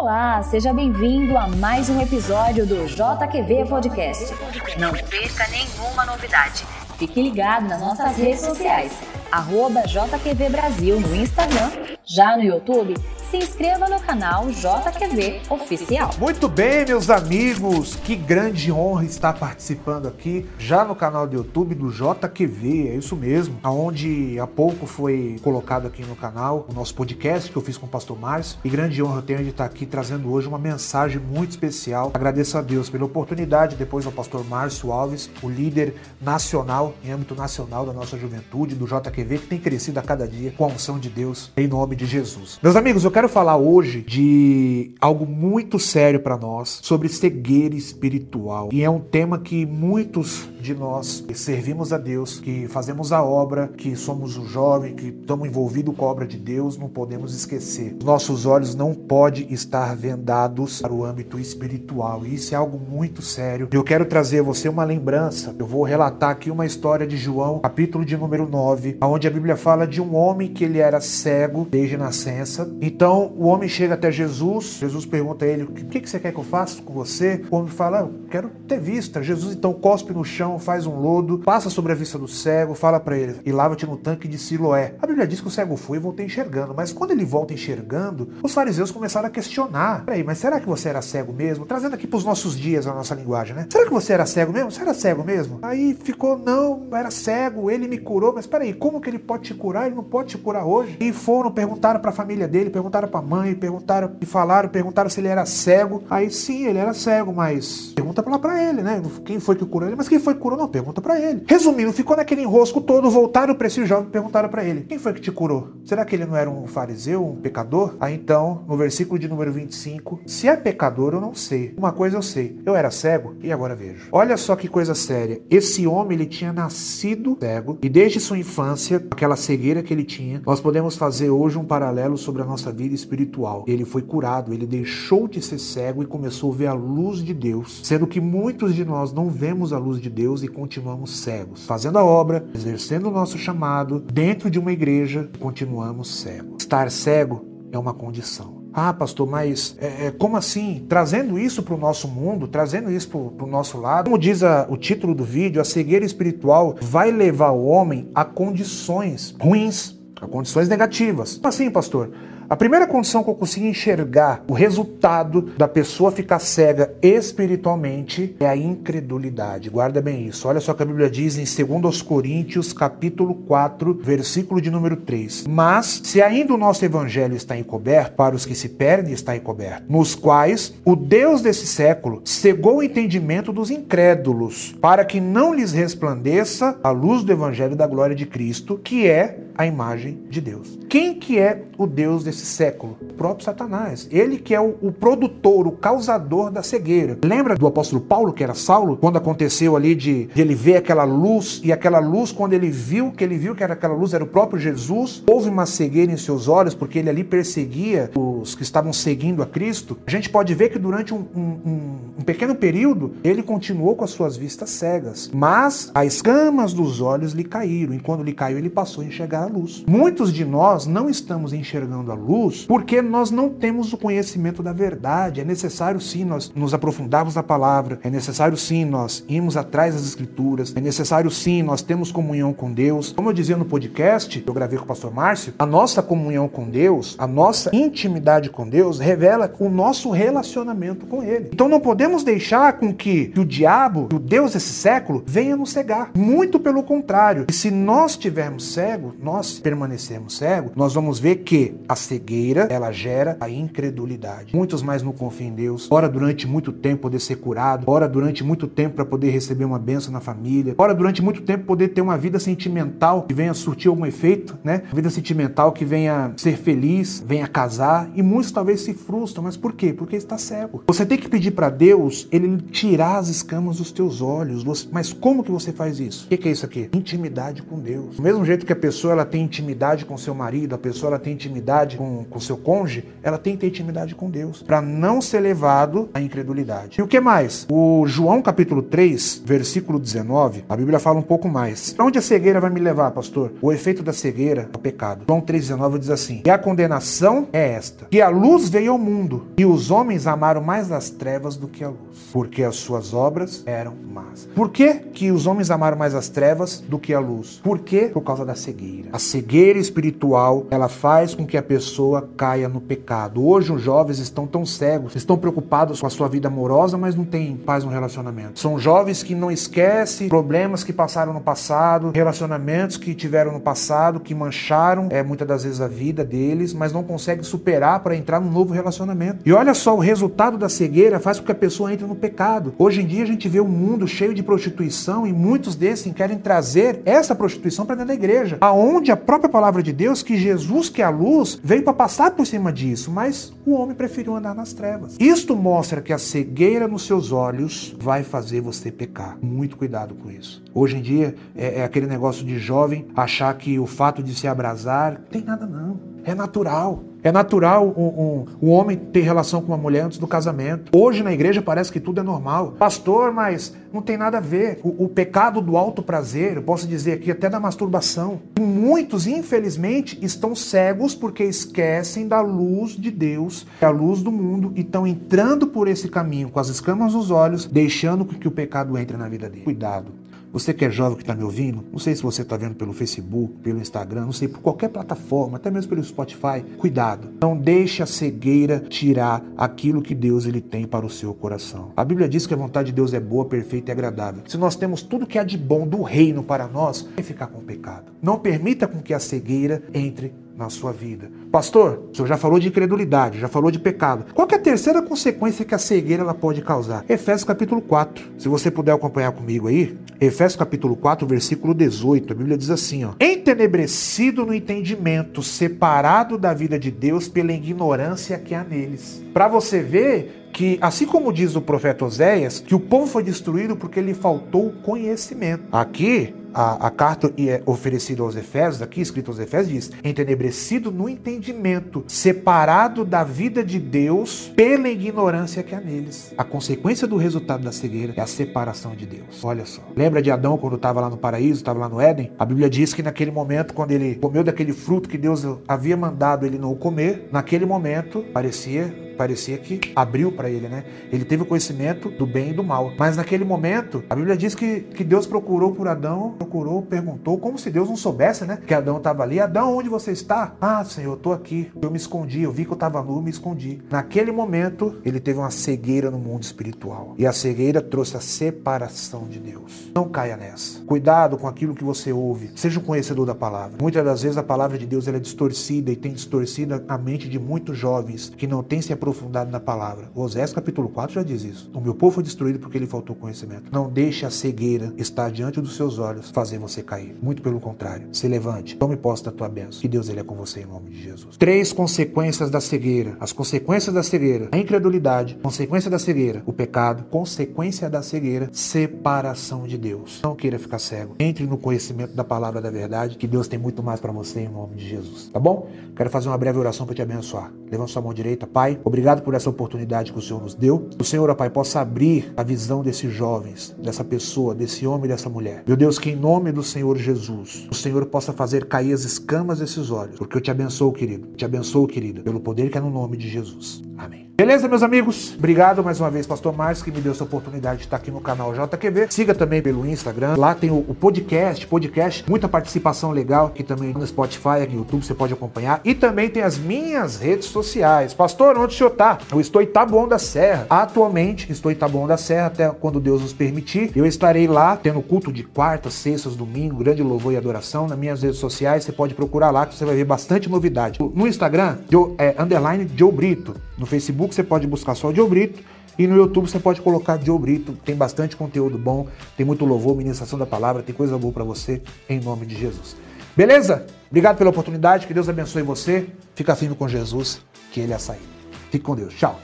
Olá, seja bem-vindo a mais um episódio do JQV Podcast. Não perca nenhuma novidade. Fique ligado nas nossas redes sociais, arroba JQV Brasil no Instagram, já no YouTube se inscreva no canal JQV Oficial. Muito bem, meus amigos, que grande honra estar participando aqui já no canal do YouTube do JQV, é isso mesmo, aonde há pouco foi colocado aqui no canal o nosso podcast que eu fiz com o pastor Márcio e grande honra eu tenho de estar aqui trazendo hoje uma mensagem muito especial. Agradeço a Deus pela oportunidade, depois ao pastor Márcio Alves, o líder nacional, em âmbito nacional da nossa juventude, do JQV, que tem crescido a cada dia com a unção de Deus, em nome de Jesus. Meus amigos, eu quero quero falar hoje de algo muito sério para nós, sobre cegueira espiritual. E é um tema que muitos de nós que servimos a Deus, que fazemos a obra, que somos o jovem, que estamos envolvidos com a obra de Deus, não podemos esquecer. Nossos olhos não podem estar vendados para o âmbito espiritual. E isso é algo muito sério. Eu quero trazer a você uma lembrança. Eu vou relatar aqui uma história de João, capítulo de número 9, onde a Bíblia fala de um homem que ele era cego desde nascença. Então então o homem chega até Jesus, Jesus pergunta a ele: O que, você quer que eu faça com você? O homem fala: Eu quero ter vista. Jesus então cospe no chão, faz um lodo, passa sobre a vista do cego, fala para ele: E lava-te no tanque de Siloé. A Bíblia diz que o cego foi e voltou enxergando, mas quando ele volta enxergando, os fariseus começaram a questionar: Peraí, mas será que você era cego mesmo? Trazendo aqui para os nossos dias a nossa linguagem, né? Será que você era cego mesmo? Você era cego mesmo? Aí ficou: Não, era cego, ele me curou, mas peraí, como que ele pode te curar? Ele não pode te curar hoje. E foram, perguntaram para a família dele, perguntaram perguntaram pra mãe, perguntaram e falaram, perguntaram se ele era cego. Aí sim, ele era cego, mas pergunta lá pra ele, né? Quem foi que curou ele? Mas quem foi que curou? Não, pergunta pra ele. Resumindo, ficou naquele enrosco todo, voltaram pra esse jovem e perguntaram pra ele: quem foi que te curou? Será que ele não era um fariseu, um pecador? Aí então, no versículo de número 25, se é pecador, eu não sei. Uma coisa eu sei, eu era cego e agora vejo. Olha só que coisa séria. Esse homem, ele tinha nascido cego e desde sua infância, aquela cegueira que ele tinha, nós podemos fazer hoje um paralelo sobre a nossa vida espiritual. Ele foi curado, ele deixou de ser cego e começou a ver a luz de Deus, sendo que muitos de nós não vemos a luz de Deus e continuamos cegos, fazendo a obra, exercendo o nosso chamado dentro de uma igreja, continuamos cegos. Estar cego é uma condição. Ah, pastor, mas é, é como assim? Trazendo isso para o nosso mundo, trazendo isso para o nosso lado. Como diz a, o título do vídeo, a cegueira espiritual vai levar o homem a condições ruins, a condições negativas. Como assim, pastor? A primeira condição que eu consigo enxergar o resultado da pessoa ficar cega espiritualmente é a incredulidade. Guarda bem isso. Olha só o que a Bíblia diz em 2 Coríntios, capítulo 4, versículo de número 3. Mas se ainda o nosso evangelho está encoberto, para os que se perdem está encoberto, nos quais o Deus desse século cegou o entendimento dos incrédulos, para que não lhes resplandeça a luz do evangelho da glória de Cristo, que é a imagem de Deus. Quem que é o Deus desse século? O próprio Satanás. Ele que é o, o, produtor, o causador da cegueira. Lembra do apóstolo Paulo, que era Saulo, quando aconteceu ali de, de ele ver aquela luz, e aquela luz, quando ele viu que ele viu que era aquela luz, era o próprio Jesus, houve uma cegueira em seus olhos, porque ele ali perseguia os que estavam seguindo a Cristo. A gente pode ver que durante um, um, um pequeno período, ele continuou com as suas vistas cegas, mas as escamas dos olhos lhe caíram, e quando lhe caiu, ele passou a enxergar a luz. Muitos de nós não estamos enxergando a luz porque nós não temos o conhecimento da verdade. É necessário sim nós nos aprofundarmos na palavra, é necessário sim nós irmos atrás das escrituras, é necessário sim nós termos comunhão com Deus. Como eu dizia no podcast eu gravei com o pastor Márcio, a nossa comunhão com Deus, a nossa intimidade com Deus revela o nosso relacionamento com Ele. Então não podemos deixar com que o diabo, o Deus desse século, venha nos cegar. Muito pelo contrário. E se nós estivermos cegos, nós permanecermos cegos, nós vamos ver que a cegueira, ela gera a incredulidade. Muitos mais não confiam em Deus. Ora durante muito tempo poder ser curado, ora durante muito tempo para poder receber uma benção na família, ora durante muito tempo poder ter uma vida sentimental que venha surtir algum efeito, né? Uma vida sentimental que venha ser feliz, venha casar, e muitos talvez se frustram, mas por quê? Porque está cego. Você tem que pedir para Deus Deus, ele tirar as escamas dos teus olhos. Mas como que você faz isso? O que é isso aqui? Intimidade com Deus. Do mesmo jeito que a pessoa ela tem intimidade com seu marido, a pessoa ela tem intimidade com, com seu cônjuge, ela tem que ter intimidade com Deus, para não ser levado à incredulidade. E o que mais? O João capítulo 3, versículo 19, a Bíblia fala um pouco mais. Para onde a cegueira vai me levar, pastor? O efeito da cegueira é o pecado. João 3,19 diz assim: E a condenação é esta: que a luz veio ao mundo, e os homens amaram mais as trevas do que a luz, porque as suas obras eram más. Por que, que os homens amaram mais as trevas do que a luz? Por quê? Por causa da cegueira. A cegueira espiritual, ela faz com que a pessoa caia no pecado. Hoje os jovens estão tão cegos, estão preocupados com a sua vida amorosa, mas não têm paz no relacionamento. São jovens que não esquecem problemas que passaram no passado, relacionamentos que tiveram no passado, que mancharam é, muitas das vezes a vida deles, mas não conseguem superar para entrar num novo relacionamento. E olha só, o resultado da cegueira faz com que a pessoa entre no pecado. Hoje em dia a gente vê um mundo cheio de prostituição e muitos desses querem trazer essa prostituição para dentro da igreja, aonde a própria palavra de Deus, que Jesus, que é a luz, veio para passar por cima disso, mas o homem preferiu andar nas trevas. Isto mostra que a cegueira nos seus olhos vai fazer você pecar. Muito cuidado com isso. Hoje em dia é, é aquele negócio de jovem achar que o fato de se abrasar tem nada não. É natural. É natural um, um, um, homem ter relação com uma mulher antes do casamento. Hoje na igreja parece que tudo é normal. Pastor, mas não tem nada a ver. O, o pecado do alto prazer, eu posso dizer aqui até da masturbação. Muitos, infelizmente, estão cegos porque esquecem da luz de Deus, a luz do mundo, e estão entrando por esse caminho com as escamas nos olhos, deixando que o pecado entre na vida dele. Cuidado. Você que é jovem que está me ouvindo, não sei se você está vendo pelo Facebook, pelo Instagram, não sei, por qualquer plataforma, até mesmo pelo Spotify, cuidado. Não deixe a cegueira tirar aquilo que Deus ele tem para o seu coração. A Bíblia diz que a vontade de Deus é boa, perfeita e agradável. Se nós temos tudo que há de bom do reino para nós, é ficar com o pecado. Não permita com que a cegueira entre na sua vida. Pastor, o senhor já falou de incredulidade, já falou de pecado. Qual é a terceira consequência que a cegueira ela pode causar? Efésios capítulo 4. Se você puder acompanhar comigo aí, Efésios capítulo 4, versículo 18, a Bíblia diz assim, ó: "Entenebrecido no entendimento, separado da vida de Deus pela ignorância que há neles." Para você ver que, assim como diz o profeta Oséias, que o povo foi destruído porque lhe faltou conhecimento. Aqui, a, a, carta é oferecida aos Efésios, aqui escrito aos Efésios, diz: entenebrecido no entendimento, separado da vida de Deus pela ignorância que há neles. A consequência do resultado da cegueira é a separação de Deus. Olha só. Lembra de Adão quando estava lá no paraíso, estava lá no Éden? A Bíblia diz que naquele momento, quando ele comeu daquele fruto que Deus havia mandado ele não comer, naquele momento parecia parecia que abriu para ele, né? Ele teve o conhecimento do bem e do mal. Mas naquele momento, a Bíblia diz que, que Deus procurou por Adão, procurou, perguntou, como se Deus não soubesse, né? Que Adão estava ali. Adão, onde você está? Ah, Senhor, eu estou aqui. Eu me escondi, eu vi que eu estava nu, me escondi. Naquele momento, ele teve uma cegueira no mundo espiritual. E a cegueira trouxe a separação de Deus. Não caia nessa. Cuidado com aquilo que você ouve. Seja um conhecedor da palavra. Muitas das vezes a palavra de Deus é distorcida e tem distorcida a mente de muitos jovens que não têm se aproximado aprofundado na palavra. Osés capítulo 4 já diz isso. O meu povo foi destruído porque lhe faltou conhecimento. Não deixe a cegueira estar diante dos seus olhos fazer você cair. Muito pelo contrário. Se levante, tome posse da tua bênção. Que Deus ele é com você em nome de Jesus. Três consequências da cegueira. As consequências da cegueira. A incredulidade. Consequência da cegueira. O pecado. Consequência da cegueira. Separação de Deus. Não queira ficar cego. Entre no conhecimento da palavra da verdade. Que Deus tem muito mais para você em nome de Jesus. Tá bom? Quero fazer uma breve oração para te abençoar. Levanta sua mão direita. Pai, obrigado Obrigado por essa oportunidade que o Senhor nos deu. O Senhor, ó Pai, possa abrir a visão desses jovens, dessa pessoa, desse homem e dessa mulher. Meu Deus, que em nome do Senhor Jesus, o Senhor possa fazer cair as escamas desses olhos. Porque eu te abençoo, querido. Te abençoo, querido, pelo poder que é no nome de Jesus. Amém. Beleza, meus amigos? Obrigado mais uma vez, Pastor Márcio, que me deu essa oportunidade de estar aqui no canal JQV. Siga também pelo Instagram. Lá tem o, o podcast, podcast, muita participação legal aqui também no Spotify, aqui no YouTube, você pode acompanhar. E também tem as minhas redes sociais. Pastor, onde o senhor tá? Eu estou em Taboão da Serra. Atualmente, estou em Taboão da Serra até quando Deus nos permitir. Eu estarei lá tendo culto de quartas, sextas, domingo, grande louvor e adoração. Nas minhas redes sociais, você pode procurar lá que você vai ver bastante novidade. No Instagram, é underline Joe Brito. No Facebook você pode buscar só o Joe Brito. E no YouTube você pode colocar Joe Brito, tem bastante conteúdo bom, tem muito louvor, ministração da palavra, tem coisa boa para você, em nome de Jesus. Beleza? Obrigado pela oportunidade, que Deus abençoe você. Fica firme com Jesus, que Ele é a saída. Fique com Deus. Tchau.